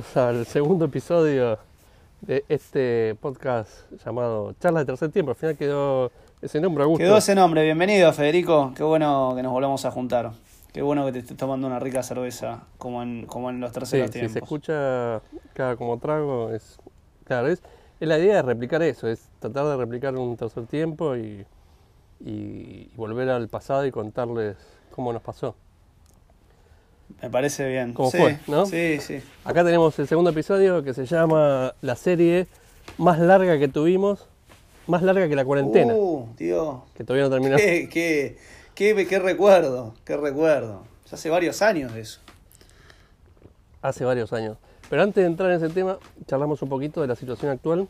bienvenidos al segundo episodio de este podcast llamado Charla de Tercer Tiempo. Al final quedó ese nombre, Augusto. Quedó ese nombre, bienvenido Federico, qué bueno que nos volvamos a juntar. Qué bueno que te estés tomando una rica cerveza como en, como en los terceros Sí, si tiempos. se escucha cada como trago, es. Claro, es, es la idea de replicar eso, es tratar de replicar un tercer tiempo y, y- y volver al pasado y contarles cómo nos pasó. Me parece bien. ¿Cómo sí, fue, no? Sí, sí. Acá tenemos el segundo episodio que se llama La serie más larga que tuvimos, más larga que la cuarentena, Uh, Dios. que todavía no terminó. Qué, qué, qué, qué recuerdo, qué recuerdo. Ya hace varios años de eso. hace varios años. Pero antes de entrar en ese tema, charlamos un poquito de la situación actual.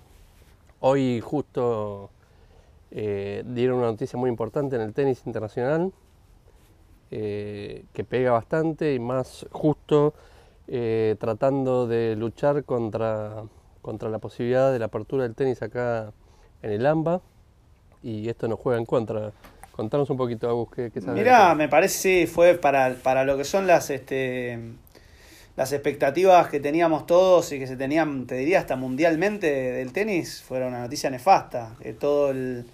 Hoy justo eh, dieron una noticia muy importante en el tenis internacional, eh, que pega bastante y más justo eh, tratando de luchar contra, contra la posibilidad de la apertura del tenis acá en el AMBA. Y esto nos juega en contra. Contanos un poquito, Agus, ¿qué, qué sabes Mirá, me parece sí, fue para, para lo que son las este las expectativas que teníamos todos y que se tenían, te diría, hasta mundialmente del tenis, fueron una noticia nefasta. Que todo el-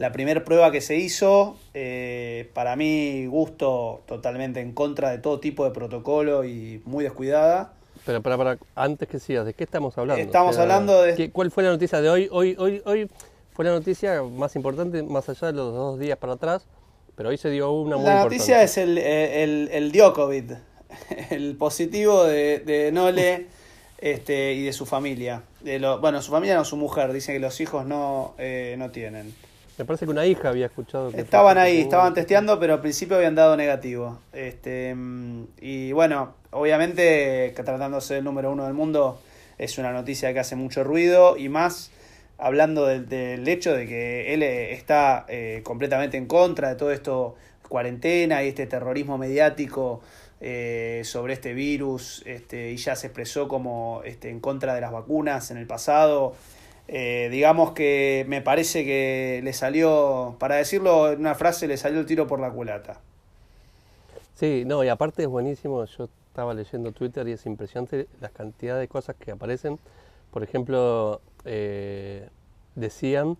la primera prueba que se hizo, eh, para mí, gusto totalmente en contra de todo tipo de protocolo y muy descuidada. Pero para, para, antes que sigas, ¿de qué estamos hablando? Estamos hablando de- ¿qué- ¿Cuál fue la noticia de hoy? Hoy, hoy, hoy fue la noticia más importante, más allá de los dos días para atrás, pero hoy se dio una muy La importante. noticia es el, el, el Djokovic, el positivo de, de Nole este, y de su familia. De lo, bueno, su familia no, su mujer, dice que los hijos no, eh, no tienen. Me parece que una hija había escuchado que Estaban fue ahí, estaban testeando, pero al principio habían dado negativo. Este, mm, y bueno, obviamente, que tratándose del número uno del mundo, es una noticia que hace mucho ruido y más hablando del, del hecho de que él está eh, completamente en contra de todo esto, cuarentena y este terrorismo mediático eh, sobre este virus, este, y ya se expresó como este, en contra de las vacunas en el pasado. Eh, digamos que me parece que le salió, para decirlo en una frase, le salió el tiro por la culata. Sí, no, y aparte es buenísimo, yo estaba leyendo Twitter y es impresionante la cantidad de cosas que aparecen. Por ejemplo, eh, decían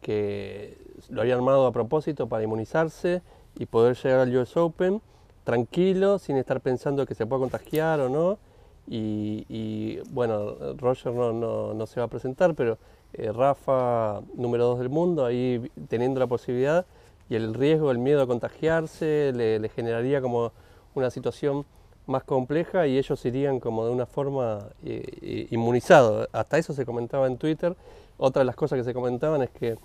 que lo habían armado a propósito para inmunizarse y poder llegar al US Open tranquilo, sin estar pensando que se puede contagiar o no. Y, y, bueno, Roger no, no, no se va a presentar, pero eh, Rafa, número 2 del mundo, ahí teniendo la posibilidad y el riesgo, el miedo a contagiarse, le, generaría como una situación más compleja y ellos irían como de una forma eh, eh, inmunizados. Hasta eso se comentaba en Twitter. Otra de las cosas que se comentaban es que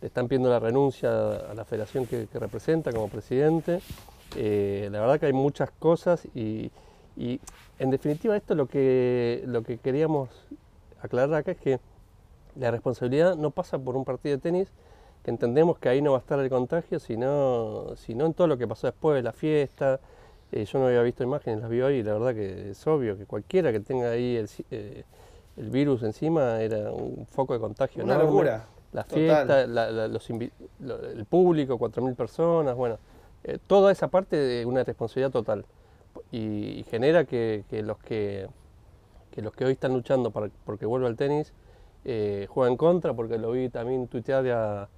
están pidiendo la renuncia a la federación que, que representa como presidente. Eh, la verdad que hay muchas cosas y, y, en definitiva esto lo que, lo que queríamos aclarar acá es que la responsabilidad no pasa por un partido de tenis, que entendemos que ahí no va a estar el contagio, sino, sino en todo lo que pasó después, la fiesta. Eh, yo no había visto imágenes, las vi hoy y la verdad que es obvio que cualquiera que tenga ahí el, eh, el virus encima era un foco de contagio. Una enorme. locura. La fiesta, la- la- los lo- el público, 4.000 personas, bueno, eh, toda esa parte de una responsabilidad total. Y, y genera que, que los que, que los que hoy están luchando para, porque vuelva al tenis eh, juegan en contra, porque lo vi también tuitear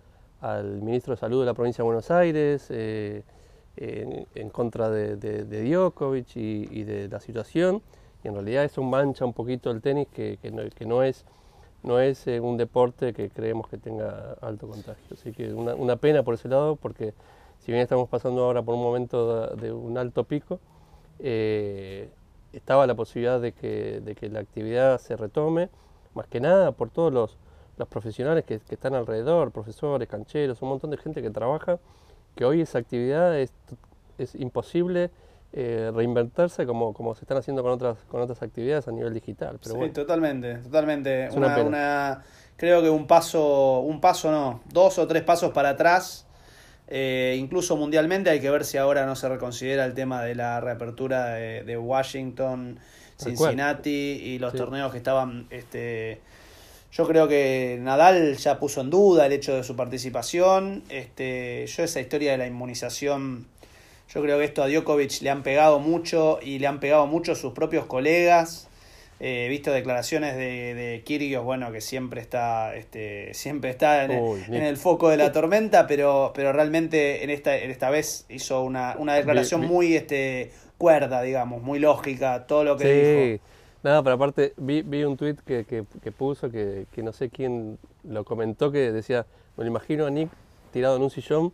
al ministro de Salud de la provincia de Buenos Aires, eh, en, contra de, Djokovic y, y de la situación. Y en realidad eso mancha un poquito el tenis, que, no, es no es eh, un deporte que creemos que tenga alto contagio. Así que una, una pena por ese lado, porque si bien estamos pasando ahora por un momento de, de un alto pico, eh, estaba la posibilidad de que, de que la actividad se retome, más que nada por todos los, los profesionales que, que están alrededor, profesores, cancheros, un montón de gente que trabaja, que hoy esa actividad es, es imposible eh, reinventarse como, como se están haciendo con otras, con otras actividades a nivel digital. Pero sí, bueno. totalmente, totalmente. Una Una, creo que un paso, un paso no, dos o tres pasos para atrás. Eh, incluso mundialmente hay que ver si ahora no se reconsidera el tema de la reapertura de, de Washington. Cincinnati y los Sí. torneos que estaban este, Yo creo que Nadal ya puso en duda el hecho de su participación. Este, yo esa historia de la inmunización, yo creo que esto a Djokovic le han pegado mucho y le han pegado mucho sus propios colegas. He visto declaraciones de, de Kyrgios, bueno, que siempre está, este, siempre está en, Uy, en ni- el foco de la tormenta, pero, pero realmente en esta, en esta vez hizo una, una declaración muy este, cuerda, digamos, muy lógica, todo lo que Sí, dijo. nada, pero aparte vi, vi un tweet que, que, que puso que, que no sé quién lo comentó que decía, me lo imagino a Nick tirado en un sillón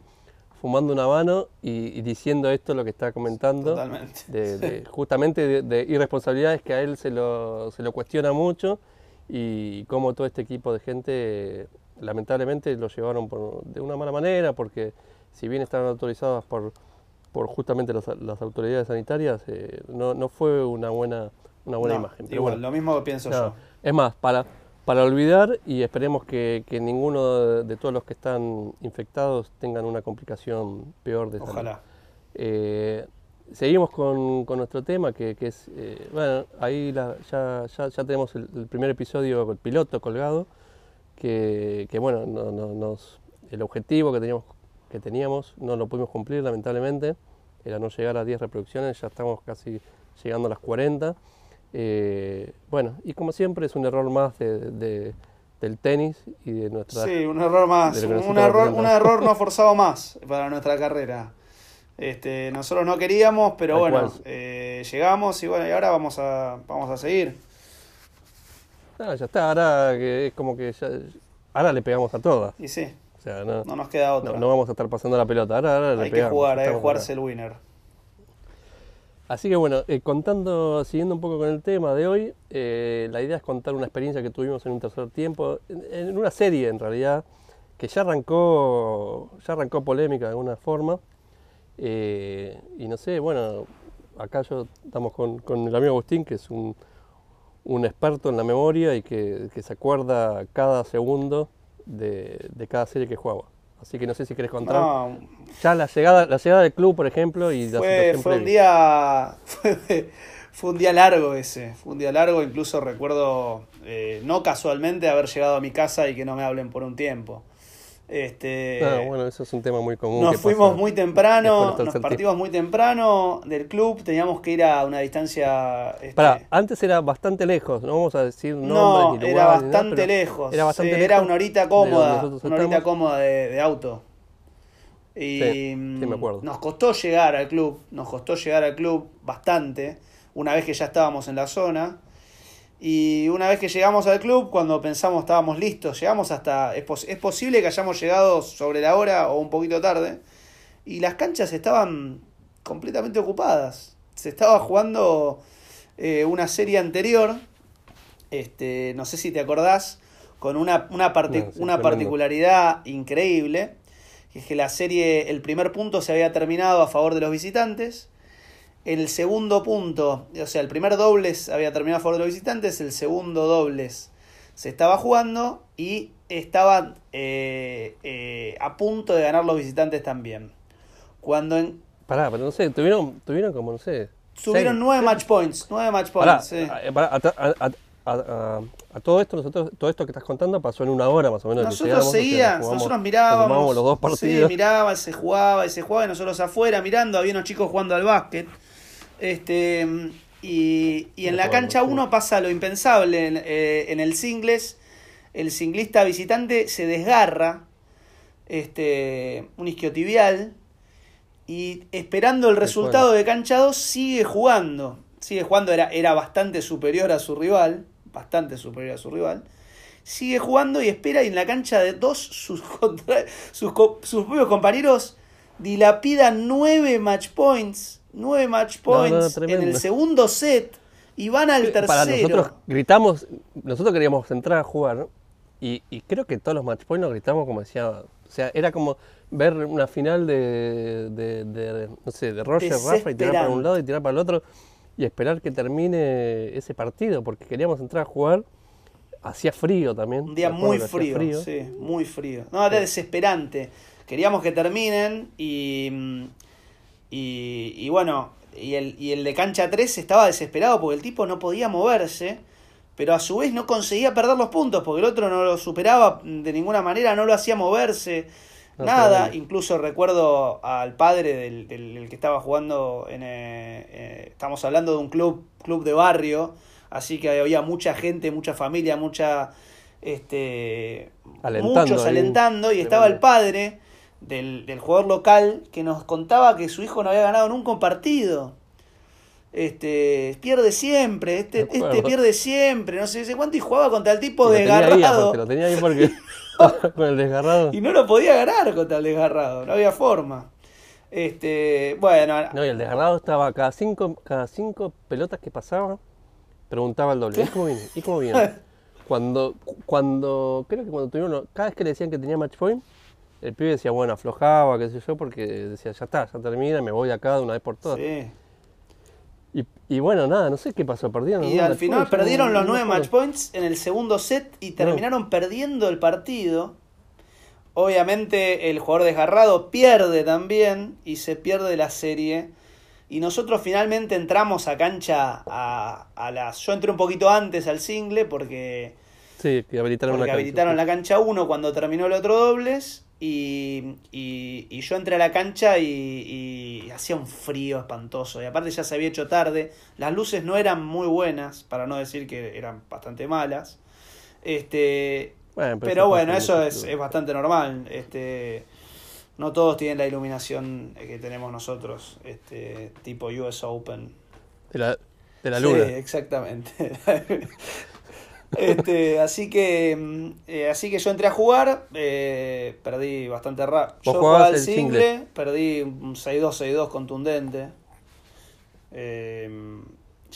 fumando un habano y, y diciendo esto lo que está comentando. Totalmente. de, de- justamente de, de irresponsabilidades que a él se lo, se lo cuestiona mucho y cómo todo este equipo de gente lamentablemente lo llevaron por- de una mala manera porque si bien estaban autorizadas por, por justamente las, las autoridades sanitarias eh, no, no fue una buena, una buena No, imagen. Pero igual, bueno, lo mismo que pienso no, yo. es más, para, para olvidar y esperemos que, que ninguno de, de todos los que están infectados tengan una complicación peor de salud. Ojalá. Eh, seguimos con, con nuestro tema, que, que es, eh, bueno, ahí la- ya, ya, ya tenemos el, el primer episodio, el piloto colgado, que, que, bueno, no- no- nos, el objetivo que teníamos, que teníamos no lo pudimos cumplir lamentablemente, era no llegar a 10 reproducciones, ya estamos casi llegando a las 40. Eh, bueno, y como siempre es un error más de, de- del tenis y de nuestra... Sí, un error más, un, error, un error no forzado más para nuestra carrera. Este, nosotros no queríamos, pero bueno, eh, llegamos y bueno, y ahora vamos a, vamos a seguir. Ah, ya está, ahora que es como que ya, ahora le pegamos a todas. Y sí, sea, no, no nos queda otra. no, no vamos a estar pasando la pelota, ahora, ahora le hay que jugar, hay que estamos jugarse el winner. Así que bueno, eh, contando, siguiendo un poco con el tema de hoy, eh, la idea es contar una experiencia que tuvimos en un tercer tiempo, en, en una serie en realidad, que ya arrancó, ya arrancó polémica de alguna forma. Eh, y no sé, bueno, acá yo estamos con, con el amigo Agustín, que es un, un experto en la memoria y que, que se acuerda cada segundo de, de cada serie que jugaba. Así que no sé si querés contar No, ya la llegada, la llegada del club, por ejemplo, y la fue, fue un día fue, fue un día largo ese, fue un día largo, incluso recuerdo eh, no casualmente haber llegado a mi casa y que no me hablen por un tiempo. Este, Ah, bueno, eso es un tema muy común. Nos fuimos pasa muy temprano, nos partimos muy temprano del club, teníamos que ir a una distancia... este, Pará, antes era bastante lejos, no vamos a decir nombres no, ni lugares. era nada, bastante lejos. Era bastante sí, lejos. era una horita cómoda, una horita cómoda de, de auto. Y Sí, sí, me acuerdo. nos costó llegar al club, nos costó llegar al club bastante, una vez que ya estábamos en la zona. Y una vez que llegamos al club, cuando pensamos estábamos listos, llegamos hasta. Es, pos- es posible que hayamos llegado sobre la hora o un poquito tarde. Y las canchas estaban completamente ocupadas. Se estaba jugando eh, una serie anterior. Este, no sé si te acordás. Con una, una, parti- No, sí, una particularidad increíble. Que es que la serie, el primer punto se había terminado a favor de los visitantes. El segundo punto, o sea, el primer dobles había terminado a favor de los visitantes, el segundo dobles se estaba jugando y estaban eh, eh, a punto de ganar los visitantes también. Cuando en- Pará, pero no sé, tuvieron, tuvieron como, no sé. tuvieron seis- nueve match points, nueve match Pará, points. sí. a, pará, a- a- a- todo esto, nosotros, todo esto que estás contando pasó en una hora más o menos. Nosotros seguíamos, nosotros nos mirábamos. los dos partidos. Sí, miraba, se jugaba y se jugaba y nosotros afuera mirando, había unos chicos jugando al básquet. Este, y, y en la cancha sí. 1 pasa lo impensable. En, eh, en el singles, el singlista visitante se desgarra este, un isquiotibial y esperando el resultado de cancha 2 sigue jugando. Sigue jugando, era, era bastante superior a su rival, bastante superior a su rival. Sigue jugando y espera y en la cancha de 2 sus, contra- sus, sus propios compañeros dilapidan 9 match points. 9 match No, no, points en el segundo set y van al tercero. Para nosotros gritamos, nosotros queríamos entrar a jugar y, y creo que todos los match points lo gritamos como decía, o sea, era como ver una final de, de, de, no sé, de Roger Rafa y tirar para un lado y tirar para el otro y esperar que termine ese partido porque queríamos entrar a jugar. Hacía frío también. Un día muy frío, sí, muy frío. No, era Sí. desesperante. Queríamos que terminen y, y, y bueno, y el, y el de cancha 3 estaba desesperado porque el tipo no podía moverse, pero a su vez no conseguía perder los puntos porque el otro no lo superaba de ninguna manera, no lo hacía moverse. No, Nada, incluso recuerdo al padre del, del- del que estaba jugando en... eh, eh, estamos hablando de un club, club de barrio, Así que había mucha gente, mucha familia, mucha este Alentando muchos alentando y estaba el padre del, del jugador local que nos contaba que su hijo no había ganado nunca un partido. Este, pierde siempre, este, este pierde siempre, no sé, sé cuánto y jugaba contra el tipo Y lo tenía ahí, desgarrado lo tenía ahí porque con el desgarrado. y no lo podía ganar contra el desgarrado, no había forma. Este, bueno, No, y el desgarrado estaba cada cinco, cada cinco pelotas que pasaba, preguntaba el doble. ¿Y cómo viene? ¿Y cómo viene? Cuando, cuando, creo que cuando tuvieron, cada vez que le decían que tenía match point, el pibe decía, bueno, aflojaba, qué sé yo, porque decía, ya está, ya termina, me voy acá de una vez por todas. sí. Y, y bueno, nada, no sé qué pasó, perdieron. Y al final perdieron no- los nueve match points en el segundo set y terminaron perdiendo el partido. Obviamente el jugador desgarrado pierde también y se pierde la serie. Y nosotros finalmente entramos a cancha a, a las... Yo entré un poquito antes al single porque, Sí, que habilitaron porque cancha. habilitaron la cancha 1 cuando terminó el otro dobles. Y, y, y yo entré a la cancha y, y hacía un frío espantoso. Y aparte ya se había hecho tarde. Las luces no eran muy buenas, para no decir que eran bastante malas. Este, Bueno, pero eso bueno, eso es, es bastante normal. Este, no todos tienen la iluminación que tenemos nosotros, este, tipo US Open. De la, de la Sí, luna. exactamente. este, así que mm, eh, así que yo entré a jugar, eh, perdí bastante rápido. Yo jugaba al single, single. perdí un 6-2, 6-2 contundente. Eh,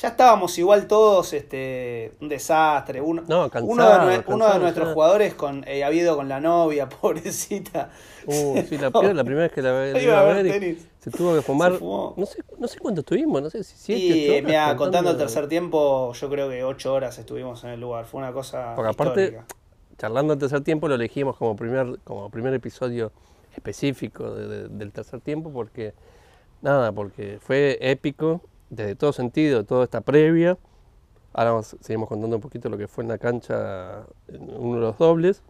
ya estábamos igual todos, este, un desastre. Uno, No, uno de, cansado, uno de cansado, nuestros jugadores con, eh, ha habido con la novia, pobrecita. Uh, sí, la, piedra, la primera vez que la, la Iba iba a ver y. se tuvo que fumar. No sé, no sé cuánto estuvimos, no sé si siete, Y horas mira, contando el tercer tiempo, yo creo que ocho horas estuvimos en el lugar. Fue una cosa Porque aparte, histórica. charlando el tercer tiempo, lo elegimos como primer, como primer episodio específico de- de- del tercer tiempo, porque, nada, porque fue épico desde todo sentido, toda esta previa. Ahora vamos, seguimos contando un poquito lo que fue en la cancha, en uno de los dobles.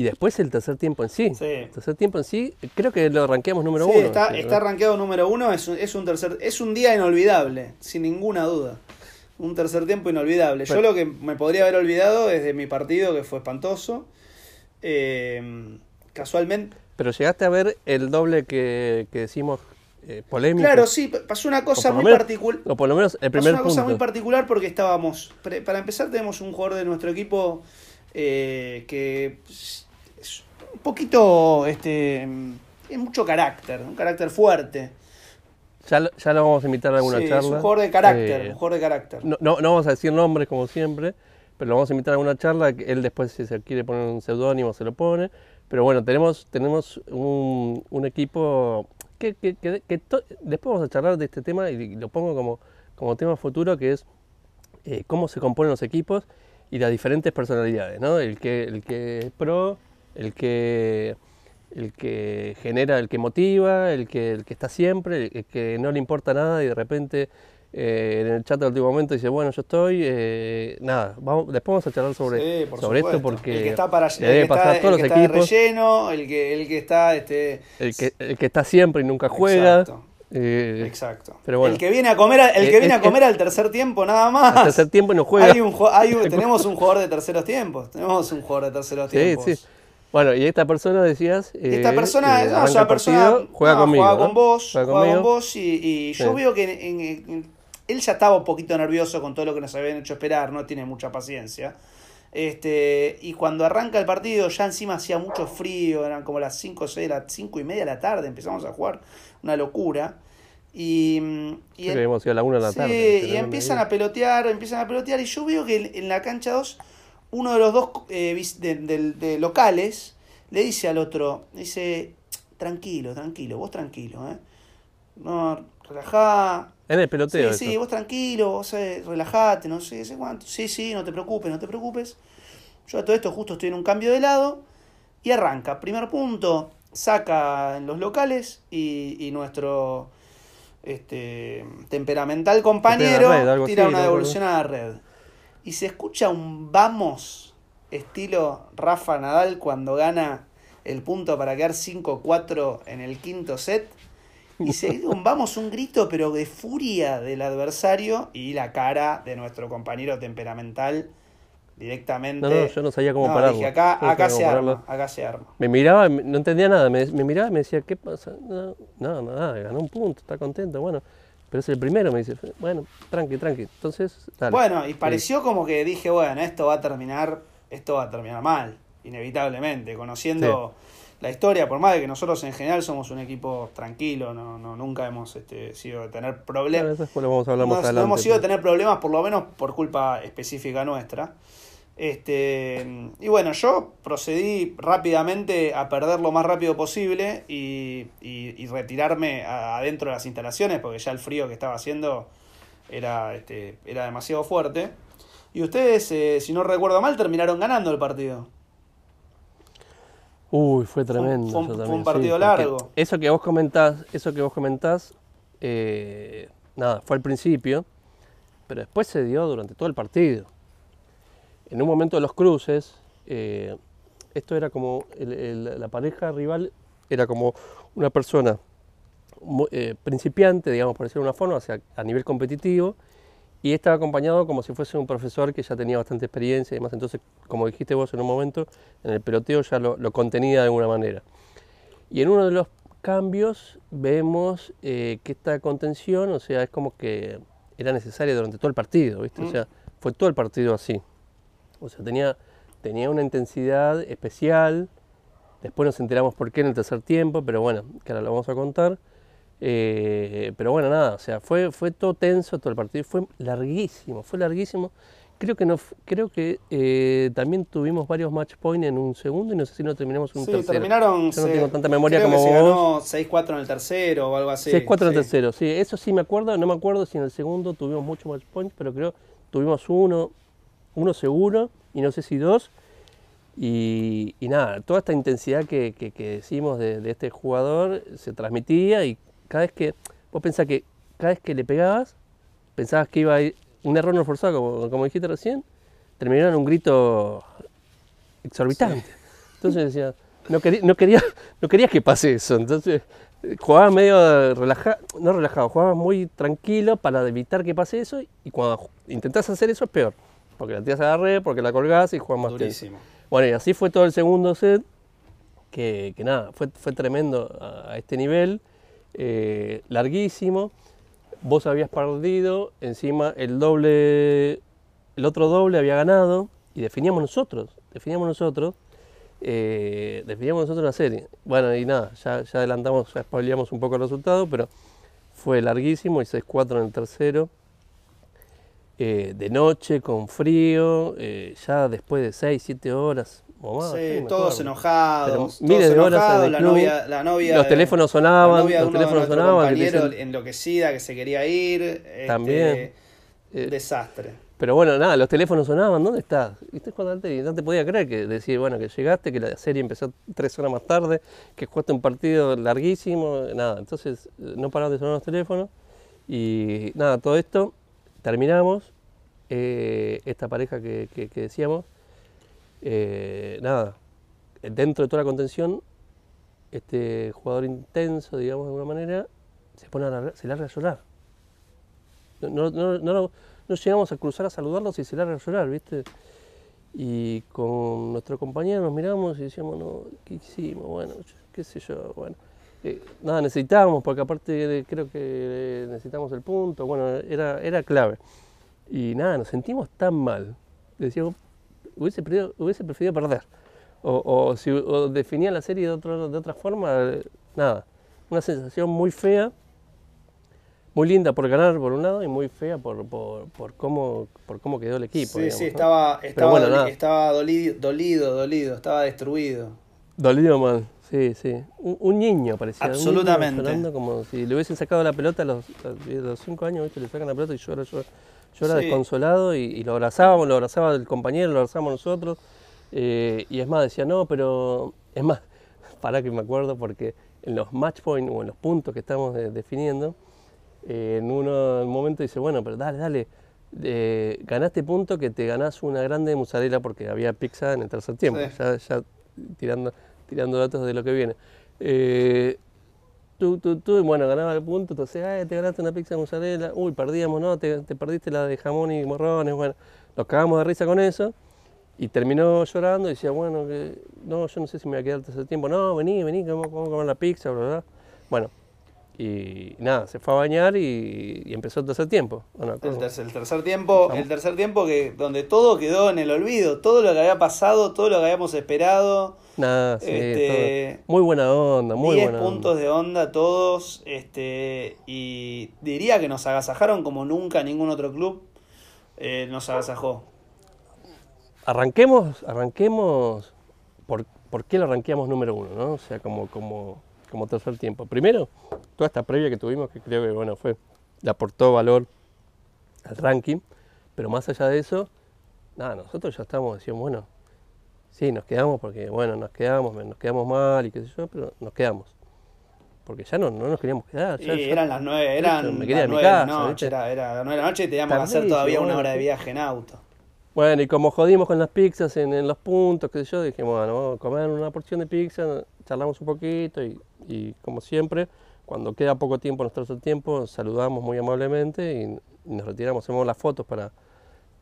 Y después el tercer tiempo en sí. Sí. El tercer tiempo en sí, creo que lo ranqueamos número Sí, uno. está, sí, está ¿no? rankeado número uno, es un, es un tercer, es un día inolvidable, sin ninguna duda. Un tercer tiempo inolvidable. Yo lo que me podría haber olvidado es de mi partido, que fue espantoso. Eh, casualmente. Pero llegaste a ver el doble que, que decimos eh, polémico. Claro, sí, pa- pasó una cosa muy particular. O por lo menos el Pasó primer una cosa muy particular porque estábamos. Para empezar, tenemos un jugador de nuestro equipo eh, que poquito. Este, es mucho carácter, un carácter fuerte. Ya, lo- ya lo vamos a invitar a alguna Sí, charla. es un jugador de carácter, Eh, un jugador de carácter. no, no, no vamos a decir nombres como siempre, pero lo vamos a invitar a alguna charla. Él después, si se quiere poner un seudónimo, se lo pone. Pero bueno, tenemos, tenemos un, un equipo que, que- que- que to- después vamos a charlar de este tema y lo pongo como, como tema futuro, que es eh, cómo se componen los equipos y las diferentes personalidades, ¿no? El que, el que es pro, el que, el que genera, el que motiva, el que, el que está siempre, el, que no le importa nada y de repente eh, en el chat del último momento dice, bueno, yo estoy, eh, nada, vamos, después vamos a charlar sobre, Sí, por sobre esto porque el que está para el debe que pasar está, a todos el los que está de relleno, el que, el que está este el que, el que está siempre y nunca juega. Exacto. eh, Exacto. pero bueno. el que viene a comer, el que viene a comer al tercer tiempo nada más. al tercer tiempo y no juega. Hay un, ju- hay un- tenemos un jugador de terceros tiempos. Tenemos un jugador de terceros Sí, tiempos. sí. Bueno, y esta persona decías. Esta persona, eh, no, persona partido, juega no, conmigo. juega ¿no? con vos, Juega juega con vos y, y yo Sí. veo que en- en- en- él ya estaba un poquito nervioso con todo lo que nos habían hecho esperar, no tiene mucha paciencia. Este, y cuando arranca el partido, ya encima hacía mucho frío, eran como las 5 o 6, las 5 y media de la tarde, empezamos a jugar, una locura. Y, y la una de la Sí, tarde. y empiezan a pelotear, empiezan a pelotear, y yo veo que en- en la cancha 2, uno de los dos eh, de, de- de locales le dice al otro, dice, tranquilo, tranquilo, vos tranquilo, ¿eh? No, relajá. En el Sí, peloteo. sí, eso. vos tranquilo, vos eh, relajate, no sé, sé cuánto. Sí, sí, no te preocupes, no te preocupes. Yo a todo esto justo estoy en un cambio de lado y arranca. Primer punto, saca en los locales y, y nuestro este, temperamental compañero red, tira así, una devolución a la red. Y se escucha un vamos estilo Rafa Nadal cuando gana el punto para quedar 5-4 en el quinto set. Y se vamos un grito, pero de furia del adversario y la cara de nuestro compañero temperamental directamente. No, no, yo no sabía cómo pararlo. Dije, acá, no acá se arma, acá se arma. Me miraba, no entendía nada, me, me miraba y me decía, ¿qué pasa? No, no, nada, ganó un punto, está contento, bueno. Pero es el primero, me dice, bueno, tranqui, tranqui. Entonces, dale. Bueno, y pareció como que dije, bueno, esto va a terminar, esto va a terminar mal, inevitablemente, conociendo la historia, por más de que nosotros en general somos un equipo tranquilo, no, no nunca hemos este, sido de tener problemas. eso después lo vamos a hablar más no, no hemos sido de tener problemas, por lo menos por culpa específica nuestra. Este, y bueno, yo procedí rápidamente a perder lo más rápido posible y, y- y retirarme adentro de las instalaciones porque ya el frío que estaba haciendo era, este, era demasiado fuerte. Y ustedes, eh, si no recuerdo mal, terminaron ganando el partido. Uy, fue tremendo. fue un- fue partido largo. Eso que vos comentás, eso que vos comentás, eh, nada, fue al principio, pero después se dio durante todo el partido. En un momento de los cruces, eh, esto era como el- el- la pareja rival era como una persona eh, principiante, digamos, por decirlo de una forma, o sea, a nivel competitivo, y estaba acompañado como si fuese un profesor que ya tenía bastante experiencia y demás. Entonces, como dijiste vos en un momento, en el peloteo ya lo, lo contenía de alguna manera. Y en uno de los cambios vemos eh, que esta contención, o sea, es como que era necesaria durante todo el partido, ¿viste? O Mm. sea, fue todo el partido así. O sea, tenía, tenía una intensidad especial. Después nos enteramos por qué en el tercer tiempo, pero bueno, que ahora lo vamos a contar. Eh, pero bueno, nada, o sea, fue, fue todo tenso todo el partido, fue larguísimo, fue larguísimo. Creo que, no, creo que eh, también tuvimos varios match points en un segundo y no sé si no terminamos un Sí, tercero. terminaron. Yo no se- tengo tanta memoria creo como que se vos. ganó 6-4 en el tercero o algo así. 6-4 en el sí. tercero, sí, eso sí me acuerdo, no me acuerdo si en el segundo tuvimos muchos match points, pero creo tuvimos uno, uno seguro y no sé si dos. Y, y nada, toda esta intensidad que, que- que decimos de, de este jugador se transmitía y cada vez que, vos pensás que cada vez que le pegabas, pensabas que iba a ir un error no forzado, como, como dijiste recién, terminaba en un grito exorbitante. Entonces decía, no quería, no, quería, no querías que pase eso, entonces jugabas medio relajado, no relajado, jugabas muy tranquilo para evitar que pase eso y cuando intentás hacer eso es peor, porque la tiras a la red, porque la colgás y juegas más tenso. Durísimo. Bueno, y así fue todo el segundo set, que, que nada, fue, fue tremendo a, a este nivel, eh, larguísimo. Vos habías perdido, encima el doble, el otro doble había ganado, y definíamos nosotros, definíamos nosotros, eh, definíamos nosotros la serie. Bueno, y nada, ya, ya adelantamos, ya spoileamos un poco el resultado, pero fue larguísimo, y 6-4 en el tercero eh, de noche, con frío, eh, ya después de 6, 7 horas o más. Sí, todos acuerdo. enojados. Pero todos miles de horas en enojados, la novia, la novia Los teléfonos la sonaban, novia de los de teléfonos sonaban. dicen- enloquecida, que se quería ir. este, También, eh, desastre. pero bueno, nada, los teléfonos sonaban, ¿dónde estás? Jugando al tenis, no te podía creer que decir, bueno, que llegaste, que la serie empezó tres horas más tarde, que jugaste un partido larguísimo, nada, entonces no paraban de sonar los teléfonos y nada, todo esto, terminamos, eh, esta pareja que, que- decíamos, eh, nada, dentro de toda la contención, este jugador intenso, digamos de alguna manera, se pone a largar- se larga a llorar. No, no, no, no, llegamos a cruzar a saludarlos y se larga a llorar, ¿viste? Y con nuestro compañero nos miramos y decíamos, no, ¿qué hicimos? Bueno, qué sé yo, bueno. Eh, nada, necesitábamos, porque aparte creo que eh, necesitamos el punto, bueno, era, era clave. Y nada, nos sentimos tan mal. Decíamos, hubiese, preferido- hubiese preferido perder. O, o si o definía la serie de, otro, de otra forma, eh, nada. Una sensación muy fea, muy linda por ganar por un lado y muy fea por, por, por cómo, por cómo quedó el equipo. sí, digamos, sí, ¿no? estaba, estaba, bueno, doli- estaba dolido, dolido, dolido, estaba destruido. Dolido mal, sí, sí. Un, un niño parecía. un niño Absolutamente. llorando como si le hubiesen sacado la pelota a los, a los cinco años, ¿viste? le sacan la pelota y llora, llora, llora Sí. desconsolado y, y lo abrazábamos, lo abrazaba el compañero, lo abrazábamos nosotros. eh, y es más, decía, no, pero es más, para que me acuerdo, porque en los match points o en los puntos que estamos de- definiendo, eh, en uno momento dice, bueno, pero dale, dale, eh, ganaste punto que te ganás una grande mozzarella porque había pizza en el tercer tiempo, Sí. ya, ya tirando, tirando datos de lo que viene. Eh, tú, tú, tú, bueno, ganaba el punto, entonces, ay, te ganaste una pizza de mozzarella, uy, perdíamos, no, te, te perdiste la de jamón y morrones, bueno, nos cagamos de risa con eso, y terminó llorando y decía, bueno, que, no, yo no sé si me voy a quedar ese tiempo, no, vení, vení, vamos, vamos a comer la pizza, bla, bla, Bueno, y nada, se fue a bañar y, y empezó el tercer tiempo. Bueno, El tercer, el tercer tiempo, el tercer tiempo que donde todo quedó en el olvido, todo lo que había pasado, todo lo que habíamos esperado, Nada, sí, Este, muy buena onda, muy 10 buena puntos onda. de onda todos, este y diría que nos agasajaron como nunca ningún otro club eh, nos agasajó. Arranquemos, arranquemos, por, ¿por qué lo arranqueamos número uno? ¿no? O sea, como, como, como tercer tiempo. Primero, toda esta previa que tuvimos, que creo que bueno, fue, le aportó valor al ranking, pero más allá de eso, nada, nosotros ya estábamos, decíamos, bueno, sí, nos quedamos porque, bueno, nos quedamos, nos quedamos mal y qué sé yo, pero nos quedamos. Porque ya no, no nos queríamos quedar. ya- Y ya- eran las 9, eran me las 9 de la noche, era, era las 9 de la noche y teníamos que hacer todavía una hora de viaje en auto. Bueno, y como jodimos con las pizzas en, en los puntos, qué sé yo, dijimos, bueno, vamos a comer una porción de pizza, charlamos un poquito y, y como siempre, cuando queda poco tiempo, nuestro tercer tiempo, saludamos muy amablemente y, y nos retiramos, hacemos las fotos para,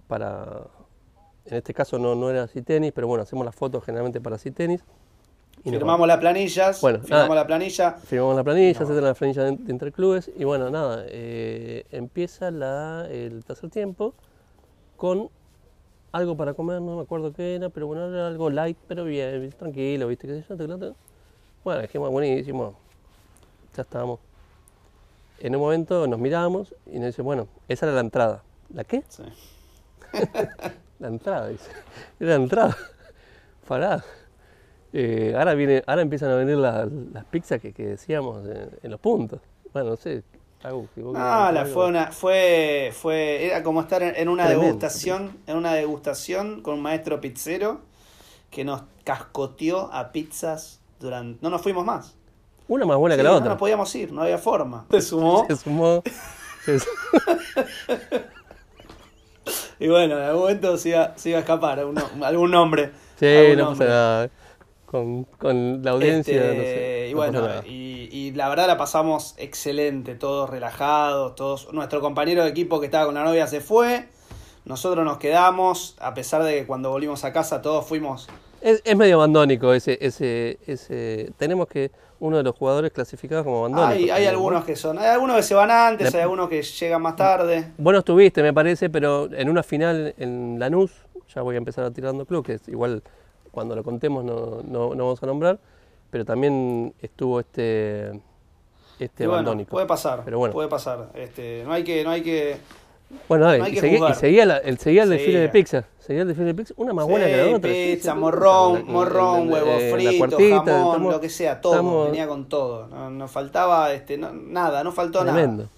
para en este caso no, no era así tenis, pero bueno, hacemos las fotos generalmente para así tenis. Y nos Firmamos las planillas, Bueno, firmamos nada. la planilla. Firmamos la planilla, No. se la planilla de, de interclubes y bueno, nada, eh, empieza la, el tercer tiempo con algo para comer, no me acuerdo qué era, pero bueno, era algo light, pero bien, tranquilo, ¿viste? ¿Qué sé yo? Bueno, dijimos, buenísimo, ya estábamos. En un momento nos miramos y nos dice, bueno, esa era la entrada. ¿La qué? Sí. La entrada, dice. Era la entrada. Pará. Eh, ahora, viene, ahora empiezan a venir las, las pizzas que, que decíamos en, en los puntos. Bueno, no sé. Algo, que vos No, la fue una, fue, fue, era como estar en, en una Tremendo. degustación, en una degustación con un maestro pizzero que nos cascoteó a pizzas durante, no nos fuimos más. Una más buena Sí, que la no otra. nos podíamos ir, no había forma. Se sumó Se sumó. se su- y bueno, en algún momento se iba, se iba a escapar algún, no- algún nombre. Sí, algún no nombre. pasa nada. Con, con la audiencia, Este, no sé. y no bueno, y, y la verdad la pasamos excelente, todos relajados, todos. Nuestro compañero de equipo que estaba con la novia se fue, nosotros nos quedamos, a pesar de que cuando volvimos a casa todos fuimos. Es, es medio abandónico ese, ese, ese. Tenemos que uno de los jugadores clasificados como abandónico. Hay, hay algunos que son, hay algunos que se van antes, hay algunos que llegan más tarde. Vos no estuviste, me parece, pero en una final en Lanús, ya voy a empezar a tirando club, que es igual cuando lo contemos no, no, no vamos a nombrar, pero también estuvo este, este bueno, abandónico. puede pasar, Pero bueno. puede pasar. Este, no hay que, no hay que. Bueno, dale, no hay y, que seguía, y seguía, la- el, seguía el desfile de pizza, seguía el desfile de pizza, una más buena que la otra. pizza, morrón, la- morrón, la- huevo frito, cuartita, jamón, estamos- lo que sea, todo, estamos- venía con todo. No, no faltaba este, no- nada, no faltó Tremendo. nada.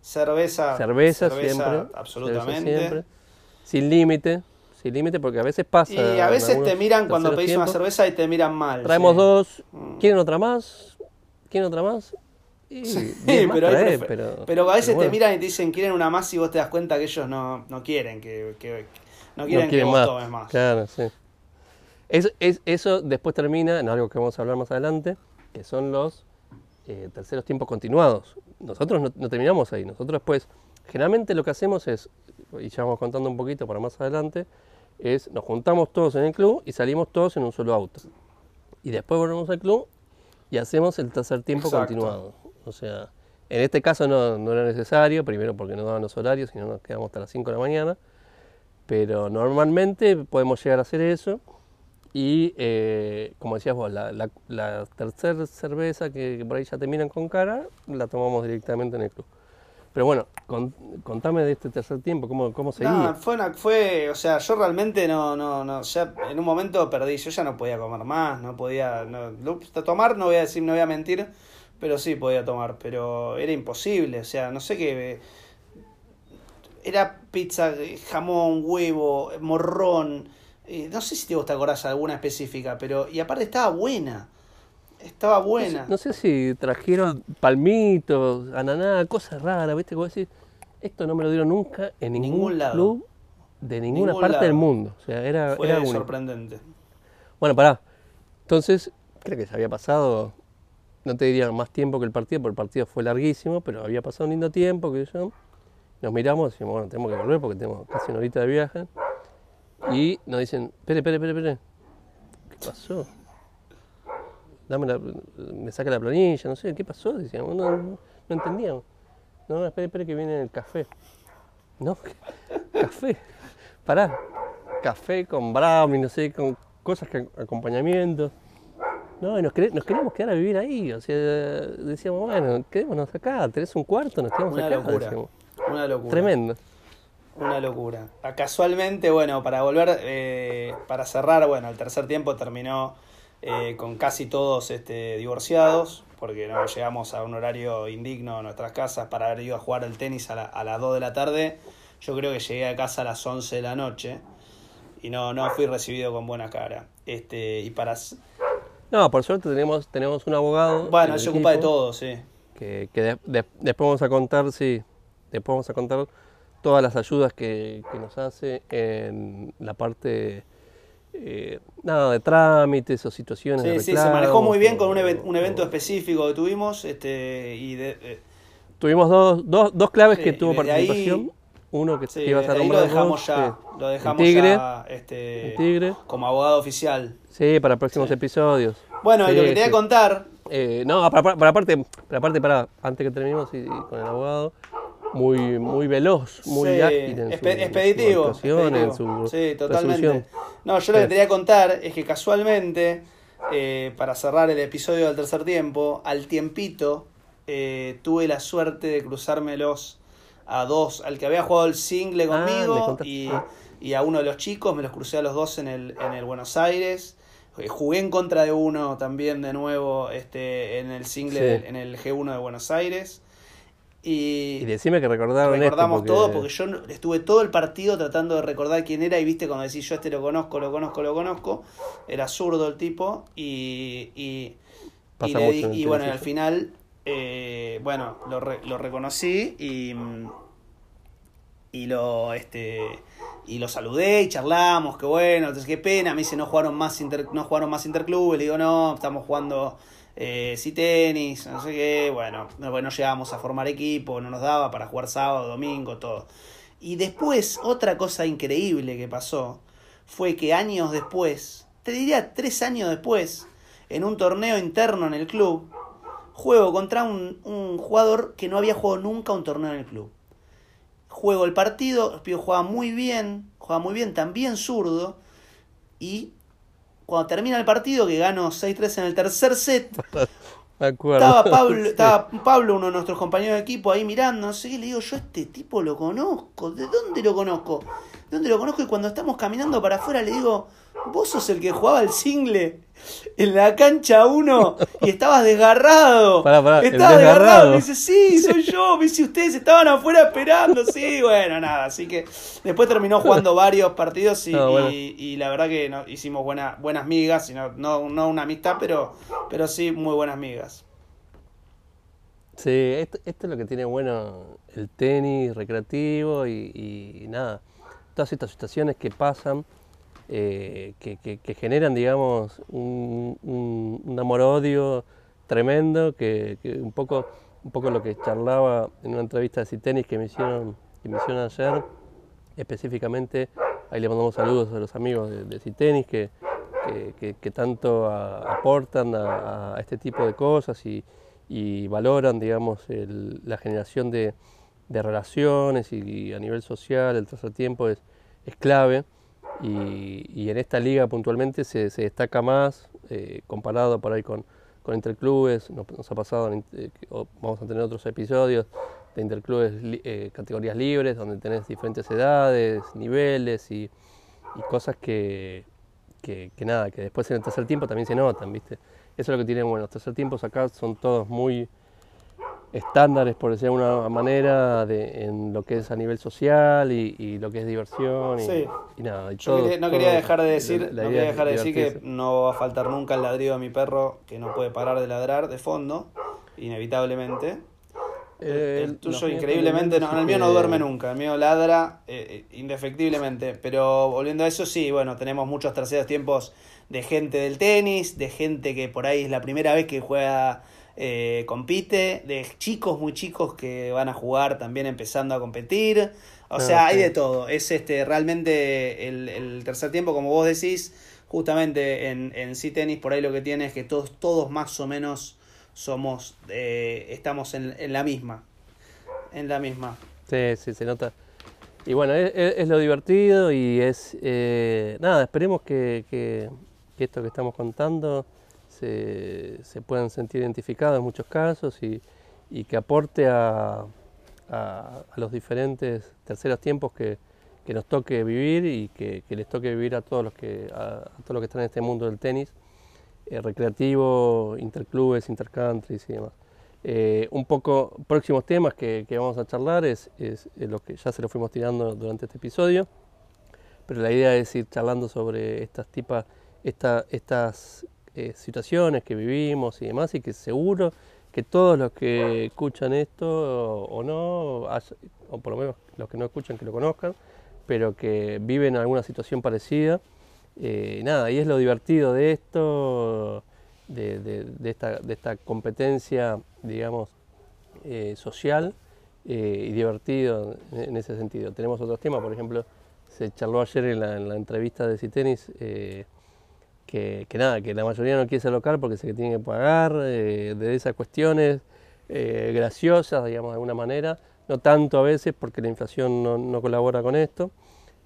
Cerveza, Cerveza, siempre. absolutamente. cerveza siempre, Sin límite, sin límite, porque a veces pasa. Y a veces te miran cuando pedís una cerveza y te miran mal. Traemos sí. dos, Mm. ¿quieren otra más? ¿Quieren otra más? Y Sí, más pero, hay trae, prefer- pero, pero a veces pero bueno, te miran y te dicen quieren una más y vos te das cuenta que ellos no, no quieren que, que- no quieren no que quieren vos más. tomes más. Claro, sí. Eso, es, eso después termina en algo que vamos a hablar más adelante, que son los eh, terceros tiempos continuados. Nosotros no, no terminamos ahí, nosotros después, generalmente lo que hacemos es, y ya vamos contando un poquito para más adelante, es nos juntamos todos en el club y salimos todos en un solo auto. Y después volvemos al club y hacemos el tercer tiempo Exacto. continuado. O sea, en este caso no, no era necesario, primero porque no daban los horarios, sino nos quedamos hasta las 5 de la mañana. Pero normalmente podemos llegar a hacer eso. Y eh, como decías vos, la, la, la tercera cerveza que, que por ahí ya terminan con cara, la tomamos directamente en el club. Pero bueno, con- contame de este tercer tiempo, ¿cómo, cómo seguía? No, fue, una, fue, o sea, yo realmente no, no, no, ya en un momento perdí, yo ya no podía comer más, no podía, no, tomar no voy a decir, no voy a mentir, pero sí podía tomar, pero era imposible, o sea, no sé qué, era pizza, jamón, huevo, morrón, eh, no sé si te, te acordás alguna específica, pero, y aparte estaba buena, estaba buena. No sé si trajeron palmitos, ananá, cosas raras, ¿viste? Como decir, esto no me lo dieron nunca en ningún, Ningún lado. club de ninguna Ningún parte lado. del mundo. O sea, era, Fue era sorprendente. Bueno, pará. Entonces, creo que se había pasado no te diría más tiempo que el partido, porque el partido fue larguísimo, pero había pasado un lindo tiempo, que yo. Nos miramos y decimos, bueno, tenemos que volver porque tenemos casi una horita de viaje. Y nos dicen, espere, espere, espere, espere. ¿Qué pasó? Dame la, me saca la planilla, no sé, ¿qué pasó? Decíamos, no, no, no entendíamos. No, espere, espere que viene el café. No, café. Pará. Café con brownie, no sé, con cosas que acompañamiento. No, y nos, nos queríamos quedar a vivir ahí. O sea, decíamos, bueno, quedémonos acá, tenés un cuarto, nos quedamos Una acá. locura. decíamos. Una locura. Tremendo. Una locura. Casualmente, bueno, para volver, eh, para cerrar, bueno, el tercer tiempo terminó eh, con casi todos este, divorciados, porque no llegamos a un horario indigno a nuestras casas para haber ido a jugar al tenis a, la- a las 2 de la tarde. Yo creo que llegué a casa a las 11 de la noche y no, no fui recibido con buena cara. Este, y para... No, por suerte tenemos, tenemos un abogado. en Bueno, el se ocupa de todo, sí. Que, que de- de- después vamos a contar, sí, después vamos a contar todas las ayudas que, que nos hace en la parte, eh, nada, de trámites o situaciones de Sí, sí, se manejó muy bien o- con un, even- un o- evento específico que tuvimos este, y de, eh, Tuvimos dos, dos, dos claves Sí, que tuvo desde ahí- participación. Uno que, Sí, que ibas a ahí lo nombrar dejamos vos, ya, sí. lo dejamos El Tigre, ya este, el Tigre. como abogado oficial. Sí, para próximos Sí. episodios. Bueno, y Sí, lo que te voy a sí. contar, Eh, no, para, para, para aparte, para aparte, para, antes que terminemos y, y con el abogado, muy, muy veloz, muy sí, ágil en su, expe- en su expeditivo. en su sí, totalmente. resolución. No, yo lo que Sí. te voy a contar es que casualmente, eh, para cerrar el episodio del tercer tiempo, al tiempito eh, tuve la suerte de cruzármelos a dos, al que había jugado el single Ah, conmigo y, y a uno de los chicos, me los crucé a los dos en el, en el Buenos Aires. Eh, Jugué en contra de uno también de nuevo este, en el single, Sí. en el G1 de Buenos Aires. Y, Y decime que recordaron recordamos esto. todo porque yo estuve todo el partido tratando de recordar quién era y viste cuando decís yo este lo conozco, lo conozco, lo conozco. Era zurdo el tipo y, y, y, le el y bueno, al final, eh, bueno, lo, re- lo reconocí y, y lo este y lo saludé y charlamos, qué bueno, entonces qué pena, me dice no jugaron más inter, no jugaron más interclubes, le digo no, estamos jugando eh, sí tenis, no sé qué, bueno, no, llegamos a formar equipo, no nos daba para jugar sábado, domingo, todo. Y después, otra cosa increíble que pasó fue que años después, te diría tres años después, en un torneo interno en el club, juego contra un, un jugador que no había jugado nunca un torneo en el club. Juego el partido, el pibe juega muy bien, juega muy bien, también zurdo, y cuando termina el partido, que gano 6-3 en el tercer set, Me acuerdo. estaba Pablo, estaba Pablo, uno de nuestros compañeros de equipo, ahí mirando, no sé qué, le digo, yo este tipo lo conozco, ¿de dónde lo conozco? ¿De dónde lo conozco? Y cuando estamos caminando para afuera le digo, vos sos el que jugaba el single en la cancha 1 y estabas desgarrado. Pará, pará, estabas desgarrado. desgarrado. Me dice, sí, soy yo. Me dice, ustedes estaban afuera esperando. Sí, bueno, nada. Así que después terminó jugando varios partidos y, No, bueno. y- y la verdad que no, hicimos buena, buenas migas. y No, no, no una amistad, pero, pero sí muy buenas migas. Sí, esto, esto es lo que tiene bueno el tenis recreativo y, y nada, todas estas situaciones que pasan, eh, que, generan, digamos, un, amor-odio tremendo, que, un, poco, un poco lo que charlaba en una entrevista de Citenis que me hicieron, que me hicieron ayer, específicamente, ahí le mandamos saludos a los amigos de, de Citenis que, que, tanto a- aportan a, este tipo de cosas y, valoran, digamos, la generación de, de relaciones y, a nivel social el tercer tiempo es clave y, en esta liga puntualmente se, se destaca más eh, comparado por ahí con, con interclubes, nos, nos ha pasado, en, eh, vamos a tener otros episodios de interclubes eh, categorías libres donde tenés diferentes edades, niveles y, y cosas que, que, que nada, que después en el tercer tiempo también se notan, ¿viste? Eso es lo que tienen bueno. Los tercer tiempos acá son todos muy estándares, por decir de alguna manera, de, en lo que es a nivel social y, y lo que es diversión y, Sí. y nada. y Yo todo- quería- no quería todo- dejar de decir, la- la no quería dejar de decir que no va a faltar nunca el ladrido de mi perro, que no puede parar de ladrar de fondo, inevitablemente. Eh, el tuyo increíblemente, no, el mío no duerme nunca, el mío ladra eh, eh, indefectiblemente, pero volviendo a eso, sí, bueno, tenemos muchos terceros tiempos de gente del tenis, de gente que por ahí es la primera vez que juega, eh, compite, de chicos muy chicos que van a jugar también empezando a competir, o Ah, sea, hay de todo, es este realmente el, el tercer tiempo, como vos decís, justamente en, en sí tenis por ahí lo que tiene es que todos, todos más o menos somos, eh, estamos en, en la misma, en la misma. Sí, sí, se nota. Y bueno, es lo divertido y es... eh, nada, esperemos que, que- que esto que estamos contando se, se puedan sentir identificados en muchos casos y, y que aporte a, a- los diferentes terceros tiempos que, que nos toque vivir y que, que les toque vivir a todos los que, a, todos los que están en este mundo del tenis, eh, recreativo, interclubes, intercountries y demás. Eh, un poco próximos temas que, que vamos a charlar es, es, lo que ya se lo fuimos tirando durante este episodio, pero la idea es ir charlando sobre estas tipas, esta, estas eh, situaciones que vivimos y demás, y que seguro que todos los que escuchan esto o, no, o por lo menos los que no escuchan que lo conozcan, pero que viven alguna situación parecida. Eh, nada, y es lo divertido de esto, de, esta, competencia, digamos, eh, social eh, y divertido en, ese sentido. Tenemos otros temas, por ejemplo, se charló ayer en la, en la entrevista de Citenis que, que nada, que la mayoría no quiere ser local porque se tiene que pagar, eh, de esas cuestiones eh, graciosas, digamos, de alguna manera, no tanto a veces porque la inflación no, no colabora con esto,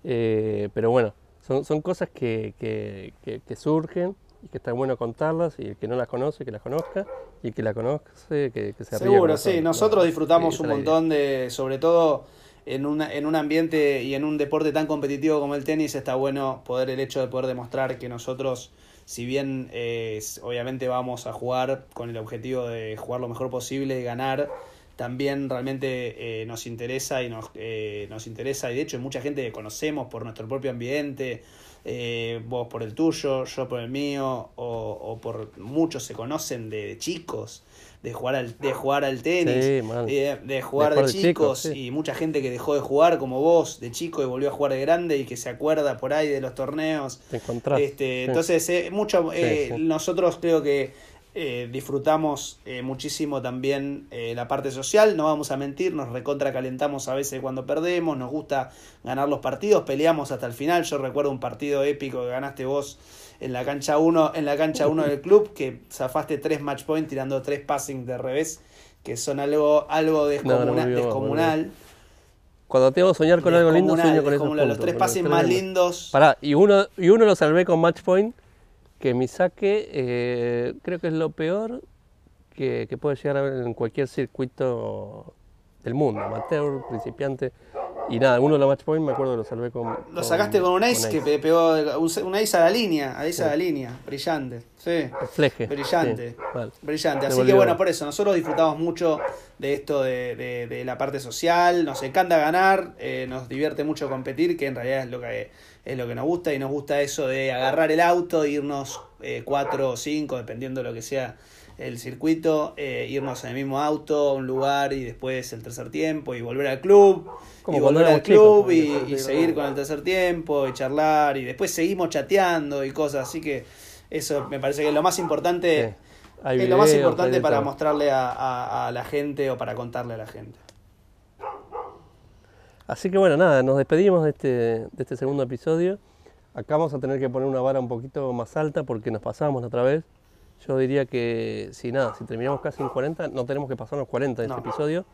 eh, pero bueno, son, son cosas que, que- surgen y que está bueno contarlas y el que no las conoce, que las conozca y el que la conoce, que, se ría con Seguro, sí. nosotros. Sí, disfrutamos un montón de, sobre todo en, una, en un ambiente y en un deporte tan competitivo como el tenis, está bueno poder el hecho de poder demostrar que nosotros, si bien eh, obviamente vamos a jugar con el objetivo de jugar lo mejor posible y ganar, también realmente eh, nos interesa y nos, eh, nos interesa, y de hecho mucha gente que conocemos por nuestro propio ambiente, eh, vos por el tuyo, yo por el mío, o, o por muchos se conocen de, chicos, de jugar al, de jugar al tenis, Sí, eh, de jugar de, jugar de chicos, sí. y mucha gente que dejó de jugar como vos de chico y volvió a jugar de grande y que se acuerda por ahí de los torneos. Te. Este, sí. Entonces, eh, mucho, eh, nosotros creo que eh, disfrutamos eh, muchísimo también eh, la parte social, no vamos a mentir, nos recontra calentamos a veces cuando perdemos, nos gusta ganar los partidos, peleamos hasta el final. Yo recuerdo un partido épico que ganaste vos en la cancha 1, en la cancha 1 del club, que zafaste tres match point tirando tres passing de revés, que son algo, algo descomuna- No, no descomunal. Cuando tengo que soñar con algo lindo, sueño con esos puntos. Los tres es más lindos. Pará, y uno, y uno lo salvé con match point, que mi saque eh, creo que es lo peor que, que puede llegar a ver en cualquier circuito del mundo, amateur, principiante. Y nada, uno de los match point me acuerdo que lo salvé con. Lo sacaste con un ace que pe- pegó un, un ace a la línea, a ace a la línea, brillante. Sí, Fleje. brillante. sí, brillante. Así que bueno, por eso, nosotros disfrutamos mucho de esto de, de- de la parte social, nos encanta ganar, eh, nos divierte mucho competir, que en realidad es lo que es lo que nos gusta, y nos gusta eso de agarrar el auto, irnos eh, cuatro o cinco, dependiendo de lo que sea el circuito, eh, irnos en el mismo auto a un lugar y después el tercer tiempo y volver al club Como y volver al chicos, club y, seguir con el tercer tiempo y charlar y después seguimos chateando y cosas así que eso me parece que es lo más importante Sí. Es lo más importante para mostrarle a, a- a la gente o para contarle a la gente Así que bueno, nada, nos despedimos de este, de este segundo episodio. Acá vamos a tener que poner una vara un poquito más alta porque nos pasamos la otra vez. Yo diría que si nada, si terminamos casi en 40, no tenemos que pasarnos 40 en No. este episodio.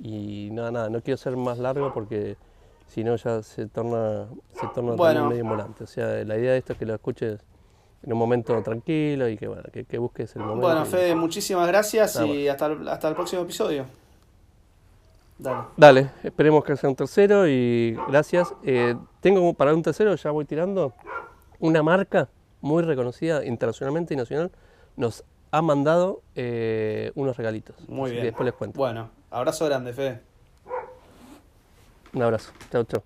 Y nada, nada, no quiero ser más largo porque si no ya se torna, se torna Bueno. medio volante. O sea, la idea de esto es que lo escuches en un momento tranquilo y que bueno, que, que busques el momento. bueno y- Fede muchísimas gracias Nada y hasta el, hasta el próximo episodio dale Dale, esperemos que sea un tercero y gracias. Eh, tengo para un tercero, ya voy tirando, una marca muy reconocida internacionalmente y nacional nos ha mandado eh, unos regalitos. muy bien después les cuento. bueno abrazo grande Fede Un abrazo. Chau, chau.